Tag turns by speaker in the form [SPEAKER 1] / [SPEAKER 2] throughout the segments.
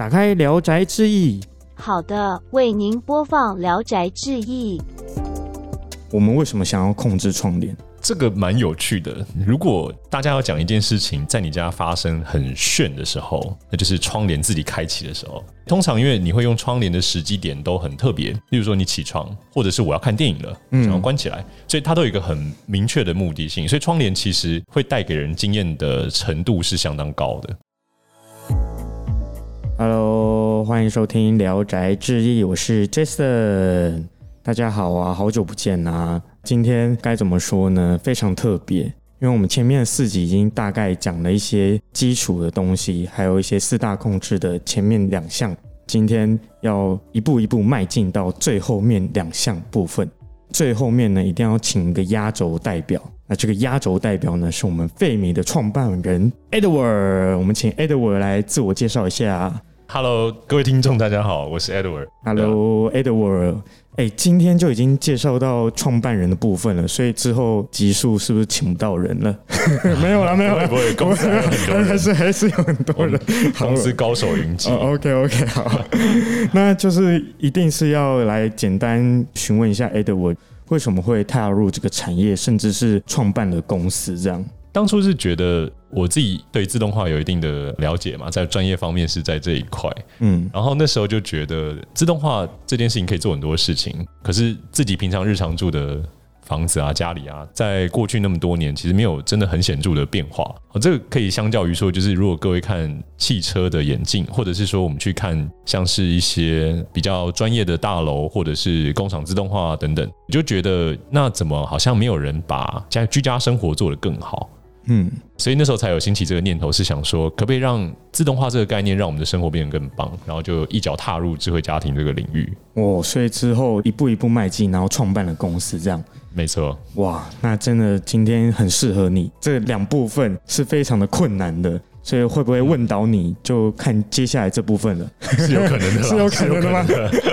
[SPEAKER 1] 打开《聊斋志异》。
[SPEAKER 2] 好的，为您播放《聊斋志异》。
[SPEAKER 1] 我们为什么想要控制窗帘？
[SPEAKER 3] 这个蛮有趣的。如果大家要讲一件事情在你家发生很炫的时候，那就是窗帘自己开启的时候。通常因为你会用窗帘的时机点都很特别，例如说你起床，或者是我要看电影了，想要关起来，所以它都有一个很明确的目的性。所以窗帘其实会带给人经验的程度是相当高的。
[SPEAKER 1] Hello，欢迎收听《聊斋志异》，我是 Jason。大家好啊，好久不见啊！今天该怎么说呢？非常特别，因为我们前面四集已经大概讲了一些基础的东西，还有一些四大控制的前面两项。今天要一步一步迈进到最后面两项部分。最后面呢，一定要请一个压轴代表。那这个压轴代表呢，是我们费米的创办人 Edward。我们请 Edward 来自我介绍一下。
[SPEAKER 3] Hello，各位听众，大家好，我是 Edward。
[SPEAKER 1] Hello，Edward。哎，今天就已经介绍到创办人的部分了，所以之后集数是不是请不到人了？没有了，没有了，
[SPEAKER 3] 不会，公司 还
[SPEAKER 1] 是还是有很多人。
[SPEAKER 3] 公司高手云集。
[SPEAKER 1] 哦，OK OK，好，那就是一定是要来简单询问一下 Edward 为什么会踏入这个产业，甚至是创办了公司这样。
[SPEAKER 3] 当初是觉得我自己对自动化有一定的了解嘛，在专业方面是在这一块，
[SPEAKER 1] 嗯，
[SPEAKER 3] 然后那时候就觉得自动化这件事情可以做很多事情，可是自己平常日常住的房子啊、家里啊，在过去那么多年，其实没有真的很显著的变化。哦，这个可以相较于说，就是如果各位看汽车的眼镜，或者是说我们去看像是一些比较专业的大楼，或者是工厂自动化等等，你就觉得那怎么好像没有人把家居家生活做得更好？
[SPEAKER 1] 嗯，
[SPEAKER 3] 所以那时候才有兴起这个念头，是想说可不可以让自动化这个概念让我们的生活变得更棒，然后就一脚踏入智慧家庭这个领域。
[SPEAKER 1] 哦，所以之后一步一步迈进，然后创办了公司这样。
[SPEAKER 3] 没错，
[SPEAKER 1] 哇，那真的今天很适合你。这两部分是非常的困难的，所以会不会问倒你就看接下来这部分了。
[SPEAKER 3] 是有可能的，
[SPEAKER 1] 是有可能的吗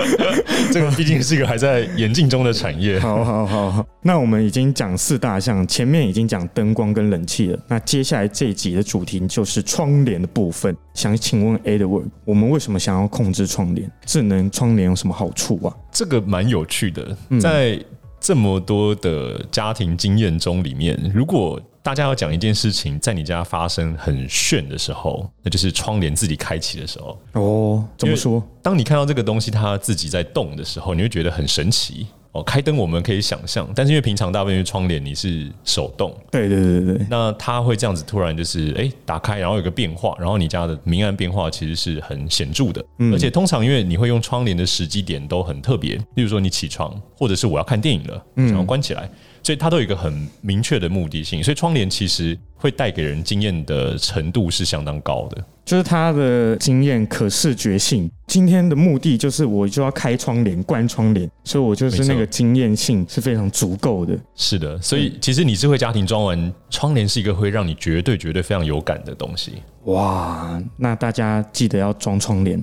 [SPEAKER 3] 这个毕竟是一个还在演进中的产业。
[SPEAKER 1] 好好好好，那我们已经讲四大项，前面已经讲灯光跟冷气了。那接下来这一集的主题就是窗帘的部分。想请问 Edward，我们为什么想要控制窗帘？智能窗帘有什么好处啊？
[SPEAKER 3] 这个蛮有趣的，在这么多的家庭经验中里面，如果大家要讲一件事情在你家发生很炫的时候，那就是窗帘自己开启的时候。
[SPEAKER 1] 哦，怎么说？
[SPEAKER 3] 当你看到这个东西它自己在动的时候，你会觉得很神奇哦。开灯我们可以想象，但是因为平常大部分是窗帘你是手动，
[SPEAKER 1] 对对对对对，
[SPEAKER 3] 那它会这样子突然就是哎、打开，然后有个变化，然后你家的明暗变化其实是很显著的，而且通常因为你会用窗帘的时机点都很特别，例如说你起床，或者是我要看电影了，然后关起来，所以它都有一个很明确的目的性，所以窗帘其实会带给人经验的程度是相当高的。
[SPEAKER 1] 就是他的经验可视觉性。今天的目的就是我就要开窗帘、关窗帘，所以我就是那个经验性是非常足够的。
[SPEAKER 3] 是的，所以其实你智慧家庭装完窗帘是一个会让你绝对绝对非常有感的东西，
[SPEAKER 1] 哇，那大家记得要装窗帘。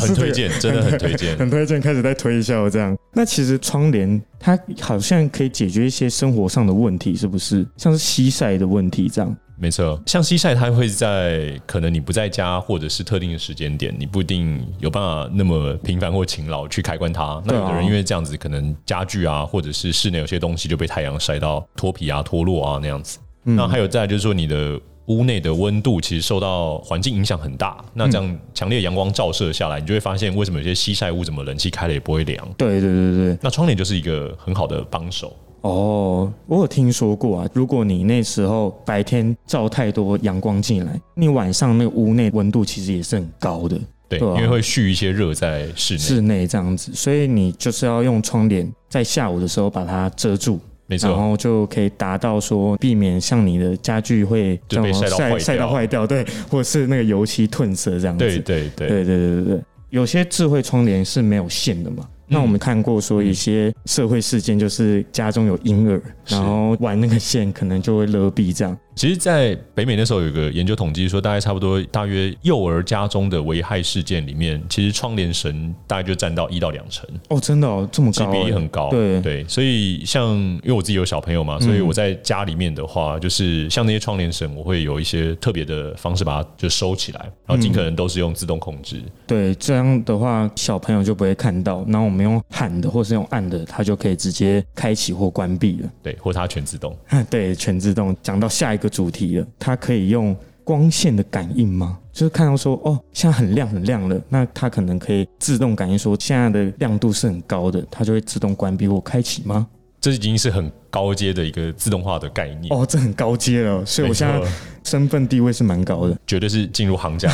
[SPEAKER 3] 很 推荐，真的很推荐。
[SPEAKER 1] 很推荐，开始在推销这样。那其实窗帘它好像可以解决一些生活上的问题，是不是？像是西晒的问题这样。
[SPEAKER 3] 没错，像西晒，它会在可能你不在家或者是特定的时间点，你不一定有办法那么频繁或勤劳去开关它。那有的人因为这样子，可能家具啊，或者是室内有些东西就被太阳晒到脱皮啊、脱落啊那样子。
[SPEAKER 1] 嗯
[SPEAKER 3] 那还有再来就是说，你的屋内的温度其实受到环境影响很大。那这样强烈阳光照射下来，你就会发现为什么有些西晒屋怎么冷气开了也不会凉。
[SPEAKER 1] 对对对对，
[SPEAKER 3] 那窗帘就是一个很好的帮手。
[SPEAKER 1] 哦，我有听说过啊。如果你那时候白天照太多阳光进来，你晚上那个屋内温度其实也是很高的，
[SPEAKER 3] 对，因为会蓄一些热在室内。
[SPEAKER 1] 室内这样子，所以你就是要用窗帘在下午的时候把它遮住。然
[SPEAKER 3] 没错，
[SPEAKER 1] 后就可以达到说避免像你的家具会
[SPEAKER 3] 就被晒到坏掉
[SPEAKER 1] 晒到坏掉，对，或者是那个油漆褪色这样子。
[SPEAKER 3] 对对对。
[SPEAKER 1] 对对对对对，有些智慧窗帘是没有线的嘛，那我们看过说一些社会事件，就是家中有婴儿，然后玩那个线可能就会勒毙这样。
[SPEAKER 3] 其实，在北美那时候有个研究统计说，大概差不多大约幼儿家中的危害事件里面，其实窗帘绳大概就占到一到两成，
[SPEAKER 1] 哦，真的哦，这么高、
[SPEAKER 3] 比例很高。
[SPEAKER 1] 对
[SPEAKER 3] 对，所以像因为我自己有小朋友嘛，所以我在家里面的话，就是像那些窗帘绳，我会有一些特别的方式把它就收起来，然后尽可能都是用自动控制。
[SPEAKER 1] 对，这样的话小朋友就不会看到，然后我们用喊的或是用按的，它就可以直接开启或关闭了。
[SPEAKER 3] 对，或它全自动。
[SPEAKER 1] 对，全自动。讲到下一个主题了，它可以用光线的感应吗？就是看到说，哦，现在很亮很亮了，那它可能可以自动感应说现在的亮度是很高的，它就会自动关闭或开启吗？
[SPEAKER 3] 这已经是很高阶的一个自动化的概念。
[SPEAKER 1] 哦，这很高阶了，所以我现在身份地位是蛮高的。
[SPEAKER 3] 绝对是进入行家，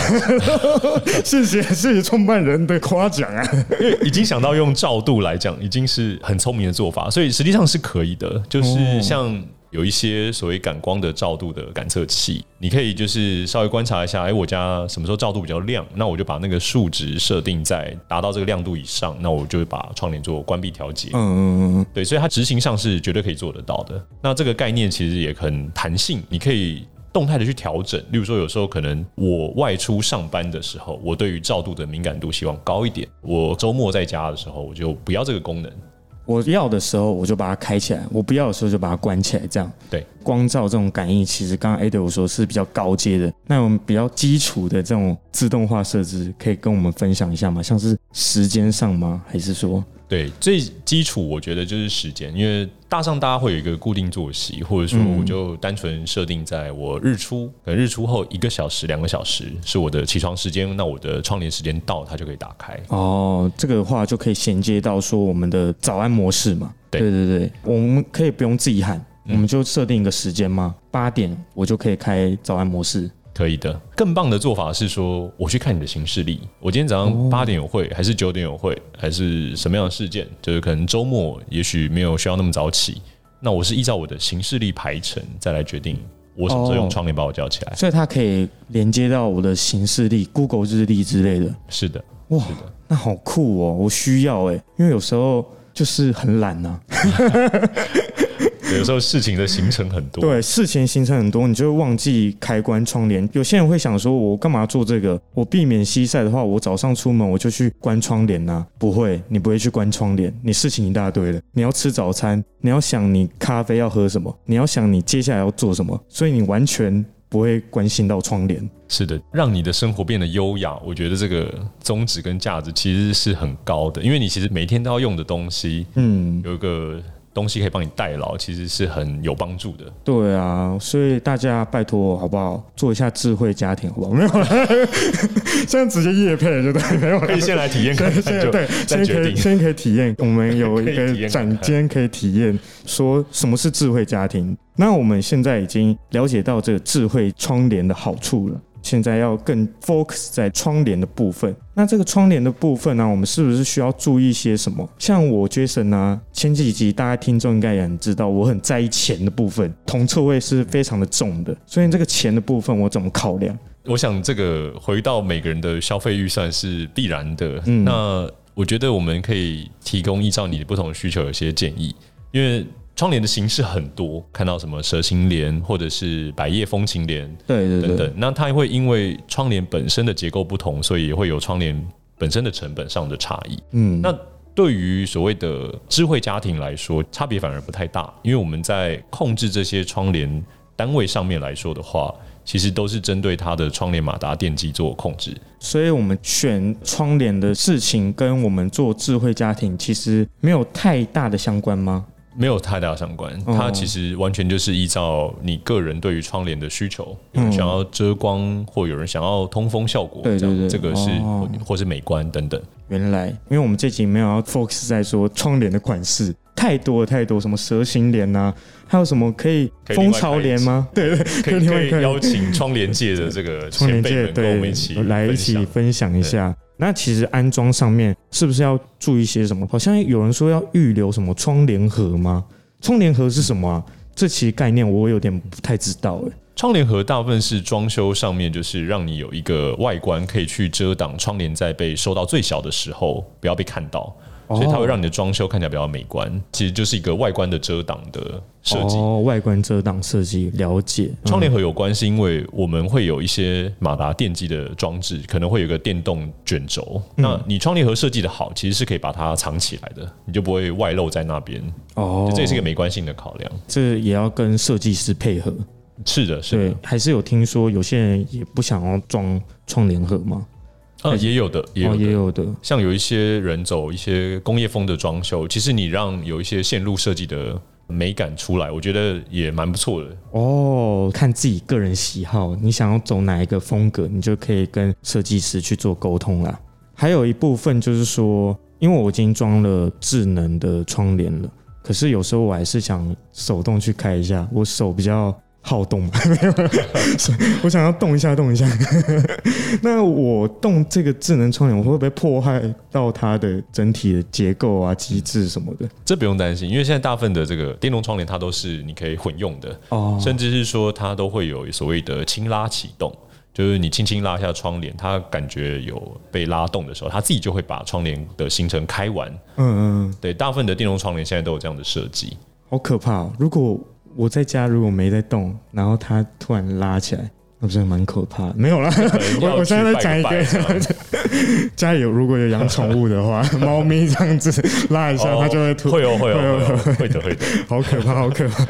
[SPEAKER 1] 谢谢谢谢创办人的夸奖啊！
[SPEAKER 3] 因为已经想到用照度来讲，已经是很聪明的做法，所以实际上是可以的。就是像有一些所谓感光的照度的感测器，你可以就是稍微观察一下，哎，我家什么时候照度比较亮，那我就把那个数值设定在达到这个亮度以上，那我就会把窗帘做关闭调节。
[SPEAKER 1] 嗯嗯嗯，
[SPEAKER 3] 对，所以它执行上是绝对可以做得到的。那这个概念其实也很弹性，你可以动态的去调整。例如说，有时候可能我外出上班的时候，我对于照度的敏感度希望高一点；我周末在家的时候，我就不要这个功能。
[SPEAKER 1] 我要的时候我就把它开起来，我不要的时候就把它关起来，这样。
[SPEAKER 3] 对，
[SPEAKER 1] 光照这种感应，其实刚刚 Ada 有说是比较高阶的。那我们比较基础的这种自动化设置，可以跟我们分享一下吗？像是时间上吗？还是说，
[SPEAKER 3] 对，最基础我觉得就是时间，因为大上大家会有一个固定作息，或者说
[SPEAKER 1] 嗯
[SPEAKER 3] 我就单纯设定在我日出，可能日出后一个小时、两个小时是我的起床时间，那我的窗帘时间到，它就可以打开。
[SPEAKER 1] 哦，这个的话就可以衔接到说我们的早安模式嘛？
[SPEAKER 3] 对
[SPEAKER 1] 对对对，我们可以不用自己喊，我们就设定一个时间嘛？八点我就可以开早安模式。
[SPEAKER 3] 可以的。更棒的做法是说，我去看你的行事历，我今天早上八点有会，还是九点有会，还是什么样的事件？就是可能周末也许没有需要那么早起，那我是依照我的行事历排程再来决定我什么时候用
[SPEAKER 1] 哦
[SPEAKER 3] 窗帘把我叫起来。
[SPEAKER 1] 所以它可以连接到我的行事历、Google 日历之类的。
[SPEAKER 3] 是的，
[SPEAKER 1] 哇
[SPEAKER 3] 是的，
[SPEAKER 1] 那好酷哦！我需要哎，因为有时候就是很懒呐、
[SPEAKER 3] 对 有时候事情的行程很多。
[SPEAKER 1] 对，事情行程很多，你就会忘记开关窗帘。有些人会想说，我干嘛做这个？我避免西晒的话，我早上出门我就去关窗帘呐、不会，你不会去关窗帘，你事情一大堆了。你要吃早餐，你要想你咖啡要喝什么，你要想你接下来要做什么，所以你完全不会关心到窗帘。
[SPEAKER 3] 是的，让你的生活变得优雅，我觉得这个宗旨跟价值其实是很高的，因为你其实每天都要用的东西，
[SPEAKER 1] 嗯，
[SPEAKER 3] 有一个东西可以帮你代劳，其实是很有帮助的。
[SPEAKER 1] 对啊，所以大家拜托我好不好，做一下智慧家庭好不好？没有了，现在直接夜配了就对，没有啦
[SPEAKER 3] 可以先来体验
[SPEAKER 1] 对，
[SPEAKER 3] 再决定
[SPEAKER 1] 先可以。先可以体验，我们有一个展间可以体验，说什么是智慧家庭。那我们现在已经了解到这个智慧窗帘的好处了。现在要更 focus 在窗帘的部分。那这个窗帘的部分呢、我们是不是需要注意些什么？像我 Jason 呢、前几集大家听众应该也很知道，我很在意钱的部分，铜臭味是非常的重的，所以这个钱的部分我怎么考量？
[SPEAKER 3] 我想这个回到每个人的消费预算是必然的。
[SPEAKER 1] 嗯
[SPEAKER 3] 那我觉得我们可以提供依照你的不同需求有些建议，因为窗帘的形式很多，看到什么蛇形帘或者是百叶风情帘
[SPEAKER 1] 对
[SPEAKER 3] 等等，那它会因为窗帘本身的结构不同，所以也会有窗帘本身的成本上的差异。
[SPEAKER 1] 嗯，
[SPEAKER 3] 那对于所谓的智慧家庭来说，差别反而不太大，因为我们在控制这些窗帘单位上面来说的话，其实都是针对它的窗帘马达电机做控制。
[SPEAKER 1] 所以我们选窗帘的事情跟我们做智慧家庭其实没有太大的相关吗？
[SPEAKER 3] 没有太大相关，
[SPEAKER 1] 哦
[SPEAKER 3] 它其实完全就是依照你个人对于窗帘的需求，有
[SPEAKER 1] 嗯。
[SPEAKER 3] 人想要遮光，或有人想要通风效果，
[SPEAKER 1] 对对对。
[SPEAKER 3] 这个是
[SPEAKER 1] 哦。
[SPEAKER 3] 或或是美观等等。
[SPEAKER 1] 原来，因为我们这集没有要 focus 在说窗帘的款式，太多了太多，什么蛇形帘呐，还有什么可以蜂巢帘吗？对对，
[SPEAKER 3] 可以可以邀请窗帘界的这个
[SPEAKER 1] 窗帘界
[SPEAKER 3] 前辈们跟我们一起
[SPEAKER 1] 来一起分享。一下。那其实安装上面是不是要注意些什么？好像有人说要预留什么窗帘盒吗？窗帘盒是什么啊？这其实概念我有点不太知道诶。
[SPEAKER 3] 窗帘盒大部分是装修上面，就是让你有一个外观可以去遮挡窗帘在被收到最小的时候不要被看到。
[SPEAKER 1] 哦
[SPEAKER 3] 所以它会让你的装修看起来比较美观。其实就是一个外观的遮挡的设计。
[SPEAKER 1] 哦，外观遮挡设计了解。嗯
[SPEAKER 3] 窗帘盒有关，是因为我们会有一些马达电机的装置，可能会有一个电动卷轴。
[SPEAKER 1] 嗯
[SPEAKER 3] 那你窗帘盒设计的好，其实是可以把它藏起来的，你就不会外露在那边。
[SPEAKER 1] 哦，
[SPEAKER 3] 这也是一个美观性的考量。
[SPEAKER 1] 这也要跟设计师配合。
[SPEAKER 3] 是的，是的，，
[SPEAKER 1] 还是有听说有些人也不想要装窗帘盒吗？
[SPEAKER 3] 啊，也有的，也有
[SPEAKER 1] 哦，
[SPEAKER 3] 的。
[SPEAKER 1] 也有的。
[SPEAKER 3] 像有一些人走一些工业风的装修，其实你让有一些线路设计的美感出来，我觉得也蛮不错的。
[SPEAKER 1] 哦，看自己个人喜好，你想要走哪一个风格，你就可以跟设计师去做沟通啦。还有一部分就是说，因为我已经装了智能的窗帘了，可是有时候我还是想手动去开一下，我手比较好动 嘛，我想要动一下动一下。那我动这个智能窗帘，我会不会破坏到它的整体的结构啊、机制什么的？
[SPEAKER 3] 这不用担心，因为现在大部分的这个电动窗帘它都是你可以混用的，
[SPEAKER 1] 哦，
[SPEAKER 3] 甚至是说它都会有所谓的轻拉启动，就是你轻轻拉一下窗帘，它感觉有被拉动的时候，它自己就会把窗帘的行程开完。
[SPEAKER 1] 嗯嗯，
[SPEAKER 3] 对，大部分的电动窗帘现在都有这样的设计。
[SPEAKER 1] 好可怕、哦！如果我在家如果没在动，然后它突然拉起来，那不是蛮可怕的？没有啦，我我现在在讲一个
[SPEAKER 3] 个，
[SPEAKER 1] 家里有如果有养宠物的话，猫咪这样子拉一下，它就会吐，
[SPEAKER 3] 会有会哦
[SPEAKER 1] 会哦
[SPEAKER 3] 会哦会的会的。
[SPEAKER 1] 好可怕，好可怕。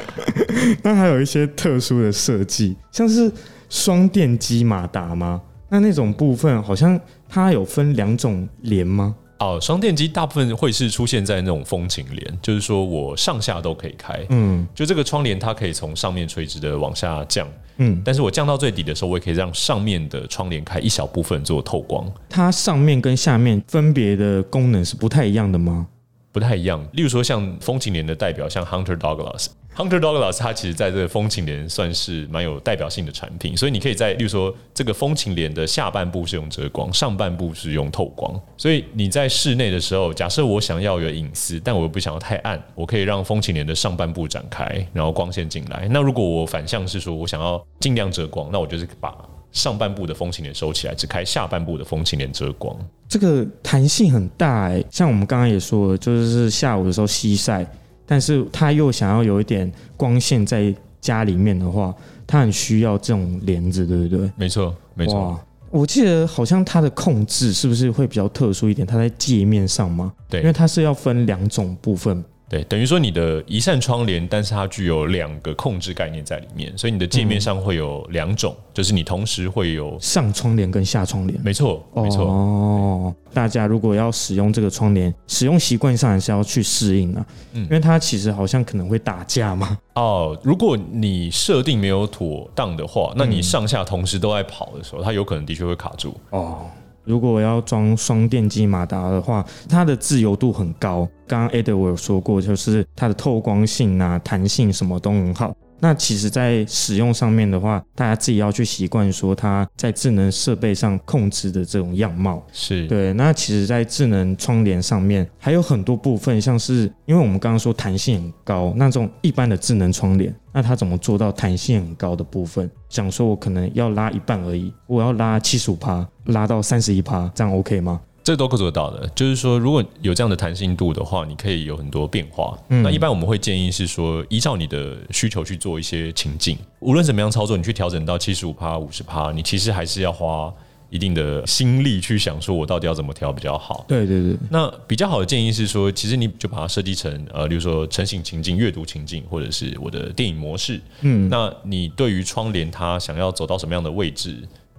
[SPEAKER 1] 那还有一些特殊的设计，像是双电机马达吗？那那种部分好像它有分两种连吗？
[SPEAKER 3] 哦，双电机大部分会是出现在那种风情帘，就是说我上下都可以开。
[SPEAKER 1] 嗯
[SPEAKER 3] 就这个窗帘，它可以从上面垂直的往下降，
[SPEAKER 1] 嗯，
[SPEAKER 3] 但是我降到最底的时候，我也可以让上面的窗帘开一小部分做透光，
[SPEAKER 1] 它上面跟下面分别的功能是不太一样的吗？
[SPEAKER 3] 不太一样。例如说，像风景帘的代表，像 Hunter Douglas。Hunter Douglas 它其实在这个风情帘算是蛮有代表性的产品，所以你可以在，例如说这个风情帘的下半部是用遮光，上半部是用透光，所以你在室内的时候，假设我想要有隐私，但我又不想要太暗，我可以让风情帘的上半部展开，然后光线进来。那如果我反向是说我想要尽量遮光，那我就是把上半部的风情帘收起来，只开下半部的风情帘遮光。
[SPEAKER 1] 这个弹性很大哎、像我们刚刚也说，就是下午的时候西晒，但是他又想要有一点光线在家里面的话，他很需要这种帘子，对不对？
[SPEAKER 3] 没错，没错。
[SPEAKER 1] 我记得好像它的控制是不是会比较特殊一点？它在界面上吗？
[SPEAKER 3] 对
[SPEAKER 1] 因为它是要分两种部分。
[SPEAKER 3] 对，等于说你的一扇窗帘，但是它具有两个控制概念在里面，所以你的界面上会有两种，就是你同时会有，
[SPEAKER 1] 上窗帘跟下窗帘。
[SPEAKER 3] 没错，没错，
[SPEAKER 1] 哦，大家如果要使用这个窗帘，使用习惯上还是要去适应啊，
[SPEAKER 3] 嗯
[SPEAKER 1] 因为它其实好像可能会打架嘛。
[SPEAKER 3] 哦。如果你设定没有妥当的话，那你上下同时都在跑的时候，它有可能的确会卡住。
[SPEAKER 1] 哦，如果要装双电机马达的话，它的自由度很高。刚刚 Edward 有说过，就是它的透光性啊、弹性什么都很好。那其实，在使用上面的话，大家自己要去习惯说它在智能设备上控制的这种样貌。
[SPEAKER 3] 是，
[SPEAKER 1] 对，那其实，在智能窗帘上面还有很多部分，像是因为我们刚刚说弹性很高，那种一般的智能窗帘，那它怎么做到弹性很高的部分？想说我可能要拉一半而已，我要拉七十五趴，拉到三十一趴，这样 OK 吗？
[SPEAKER 3] 这都可以做到的。就是说，如果有这样的弹性度的话，你可以有很多变化。
[SPEAKER 1] 嗯
[SPEAKER 3] 那一般我们会建议是说，依照你的需求去做一些情境。无论怎么样操作，你去调整到七十五趴、五十趴，你其实还是要花一定的心力去想，说我到底要怎么调比较好。
[SPEAKER 1] 对对对，
[SPEAKER 3] 那比较好的建议是说，其实你就把它设计成呃，比如说成型情境、阅读情境，或者是我的电影模式。
[SPEAKER 1] 嗯，
[SPEAKER 3] 那你对于窗帘它想要走到什么样的位置，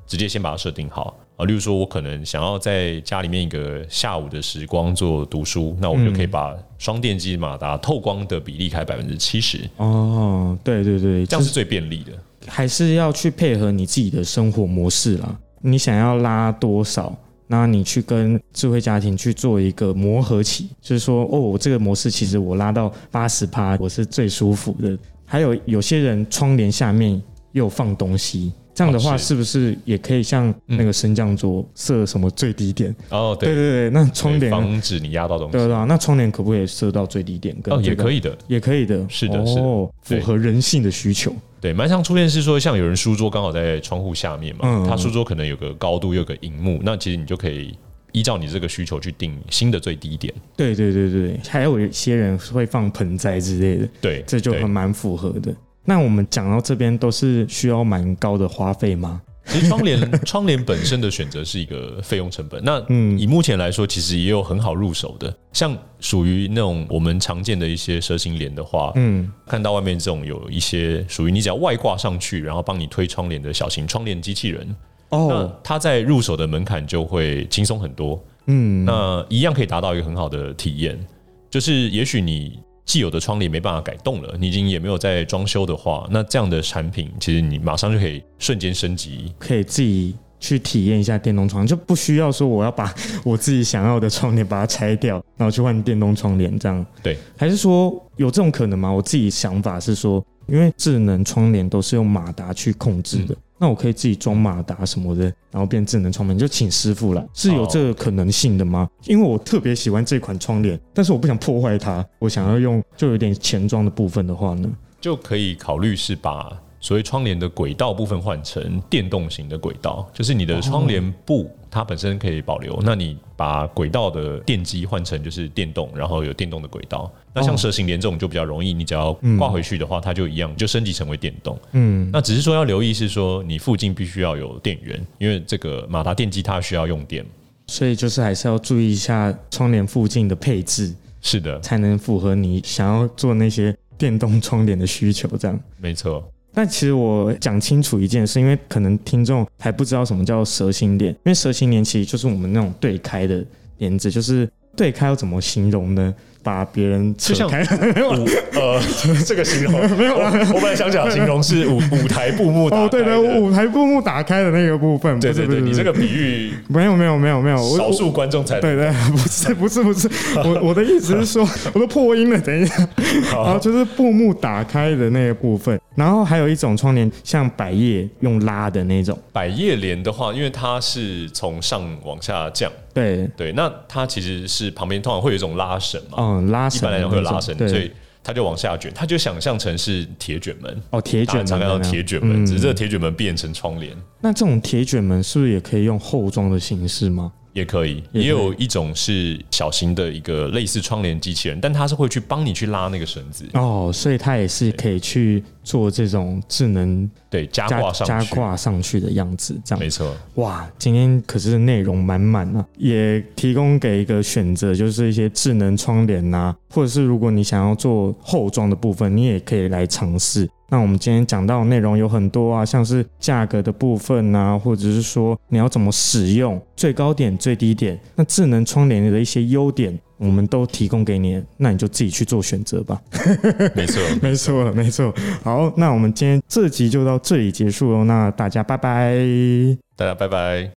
[SPEAKER 3] 直接先把它设定好啊。例如说，我可能想要在家里面一个下午的时光做读书，那我就可以把双电机马达透光的比例开百分之七十，
[SPEAKER 1] 哦，对对对，
[SPEAKER 3] 这样是最便利的。
[SPEAKER 1] 还是要去配合你自己的生活模式啦。你想要拉多少？那你去跟智慧家庭去做一个磨合期，就是说，哦，我这个模式其实我拉到八十趴，我是最舒服的。还有有些人窗帘下面又放东西，这样的话
[SPEAKER 3] 哦是
[SPEAKER 1] 是不是也可以像那个升降桌设什么最低点？
[SPEAKER 3] 哦，对，
[SPEAKER 1] 对对对，那窗
[SPEAKER 3] 对
[SPEAKER 1] 帘
[SPEAKER 3] 防止你压到东西。
[SPEAKER 1] 对啊，那窗帘可不可以设到最低点？
[SPEAKER 3] 哦，也可以的，
[SPEAKER 1] 也可以的，
[SPEAKER 3] 是的是
[SPEAKER 1] 符合人性的需求。
[SPEAKER 3] 对，蛮常出现是说，像有人书桌刚好在窗户下面嘛，
[SPEAKER 1] 嗯
[SPEAKER 3] 他书桌可能有个高度，有个荧幕，那其实你就可以依照你这个需求去定新的最低点。
[SPEAKER 1] 对对对对，还有一些人会放盆栽之类的，
[SPEAKER 3] 对，
[SPEAKER 1] 这就很蛮符合的。那我们讲到这边都是需要蛮高的花费吗？
[SPEAKER 3] 其实窗帘 窗帘本身的选择是一个费用成本。那
[SPEAKER 1] 嗯
[SPEAKER 3] 以目前来说，其实也有很好入手的，像属于那种我们常见的一些蛇形帘的话，
[SPEAKER 1] 嗯，
[SPEAKER 3] 看到外面这种有一些属于你只要外挂上去，然后帮你推窗帘的小型窗帘机器人，那
[SPEAKER 1] 哦，
[SPEAKER 3] 它在入手的门槛就会轻松很多。
[SPEAKER 1] 嗯，
[SPEAKER 3] 那一样可以达到一个很好的体验，就是也许你既有的窗帘没办法改动了，你已经也没有在装修的话，那这样的产品其实你马上就可以瞬间升级。
[SPEAKER 1] 可以自己去体验一下电动窗，就不需要说我要把我自己想要的窗帘把它拆掉，然后去换电动窗帘这样。
[SPEAKER 3] 对，
[SPEAKER 1] 还是说有这种可能吗？我自己想法是说，因为智能窗帘都是用马达去控制的，那我可以自己装马达什么的，然后变智能窗帘，就请师傅来，是有这个可能性的吗？因为我特别喜欢这款窗帘，但是我不想破坏它，我想要用就有点前装的部分的话呢，
[SPEAKER 3] 就可以考虑是把所谓窗帘的轨道部分换成电动型的轨道，就是你的窗帘布它本身可以保留，那你把轨道的电机换成就是电动，然后有电动的轨道。那像蛇形帘这种就比较容易，你只要挂回去的话，它就一样就升级成为电动。
[SPEAKER 1] 嗯，
[SPEAKER 3] 那只是说要留意是说你附近必须要有电源，因为这个马达电机它需要用电。
[SPEAKER 1] 所以就是还是要注意一下窗帘附近的配置。
[SPEAKER 3] 是的，
[SPEAKER 1] 才能符合你想要做那些电动窗帘的需求。这样，
[SPEAKER 3] 没错。
[SPEAKER 1] 但其实我讲清楚一件事，因为可能听众还不知道什么叫蛇形帘，因为蛇形帘其实就是我们那种对开的帘子，就是对开要怎么形容呢？把别人扯
[SPEAKER 3] 就像
[SPEAKER 1] 开，
[SPEAKER 3] 舞呃，这个形容没有，我本来想讲形容是舞舞台布幕打
[SPEAKER 1] 哦，对
[SPEAKER 3] 开的
[SPEAKER 1] 的，舞台布幕打开的那个部分，
[SPEAKER 3] 对对对，你这个比喻
[SPEAKER 1] 没有没有没有没有，
[SPEAKER 3] 少数观众才
[SPEAKER 1] 对对，不是不是不是，我 我的意思是说，我都破音了，等一下，然后就是布幕打开的那个部分，然后还有一种窗帘像百叶用拉的那种，
[SPEAKER 3] 百叶帘的话，因为它是从上往下降，
[SPEAKER 1] 对，
[SPEAKER 3] 对，那它其实是旁边通常会有一种拉绳嘛，
[SPEAKER 1] 嗯，拉绳
[SPEAKER 3] 一般来讲会有拉绳，
[SPEAKER 1] 的那种对
[SPEAKER 3] 所以它就往下卷，它就想象成是铁卷门。
[SPEAKER 1] 哦，铁卷门
[SPEAKER 3] 大家常看到铁卷门，
[SPEAKER 1] 嗯
[SPEAKER 3] 只是这个铁卷门变成窗帘
[SPEAKER 1] 那这种铁卷门是不是也可以用后装的形式吗？
[SPEAKER 3] 也可以，
[SPEAKER 1] 也
[SPEAKER 3] 有一种是小型的一个类似窗帘机器人，但它是会去帮你去拉那个绳子，
[SPEAKER 1] 哦，所以它也是可以去做这种智能
[SPEAKER 3] 对，加
[SPEAKER 1] 加
[SPEAKER 3] 挂上去，
[SPEAKER 1] 加挂上去的样子，这样。
[SPEAKER 3] 没错，
[SPEAKER 1] 哇，今天可是内容满满啊，也提供给一个选择，就是一些智能窗帘呐、或者是如果你想要做后装的部分，你也可以来尝试。那我们今天讲到的内容有很多啊，像是价格的部分啊、或者是说你要怎么使用，最高点、最低点，那智能窗帘的一些优点，我们都提供给你，那你就自己去做选择吧。
[SPEAKER 3] 没错，
[SPEAKER 1] 没错，没错。好，那我们今天这集就到这里结束喽，那大家拜拜。
[SPEAKER 3] 大家拜拜。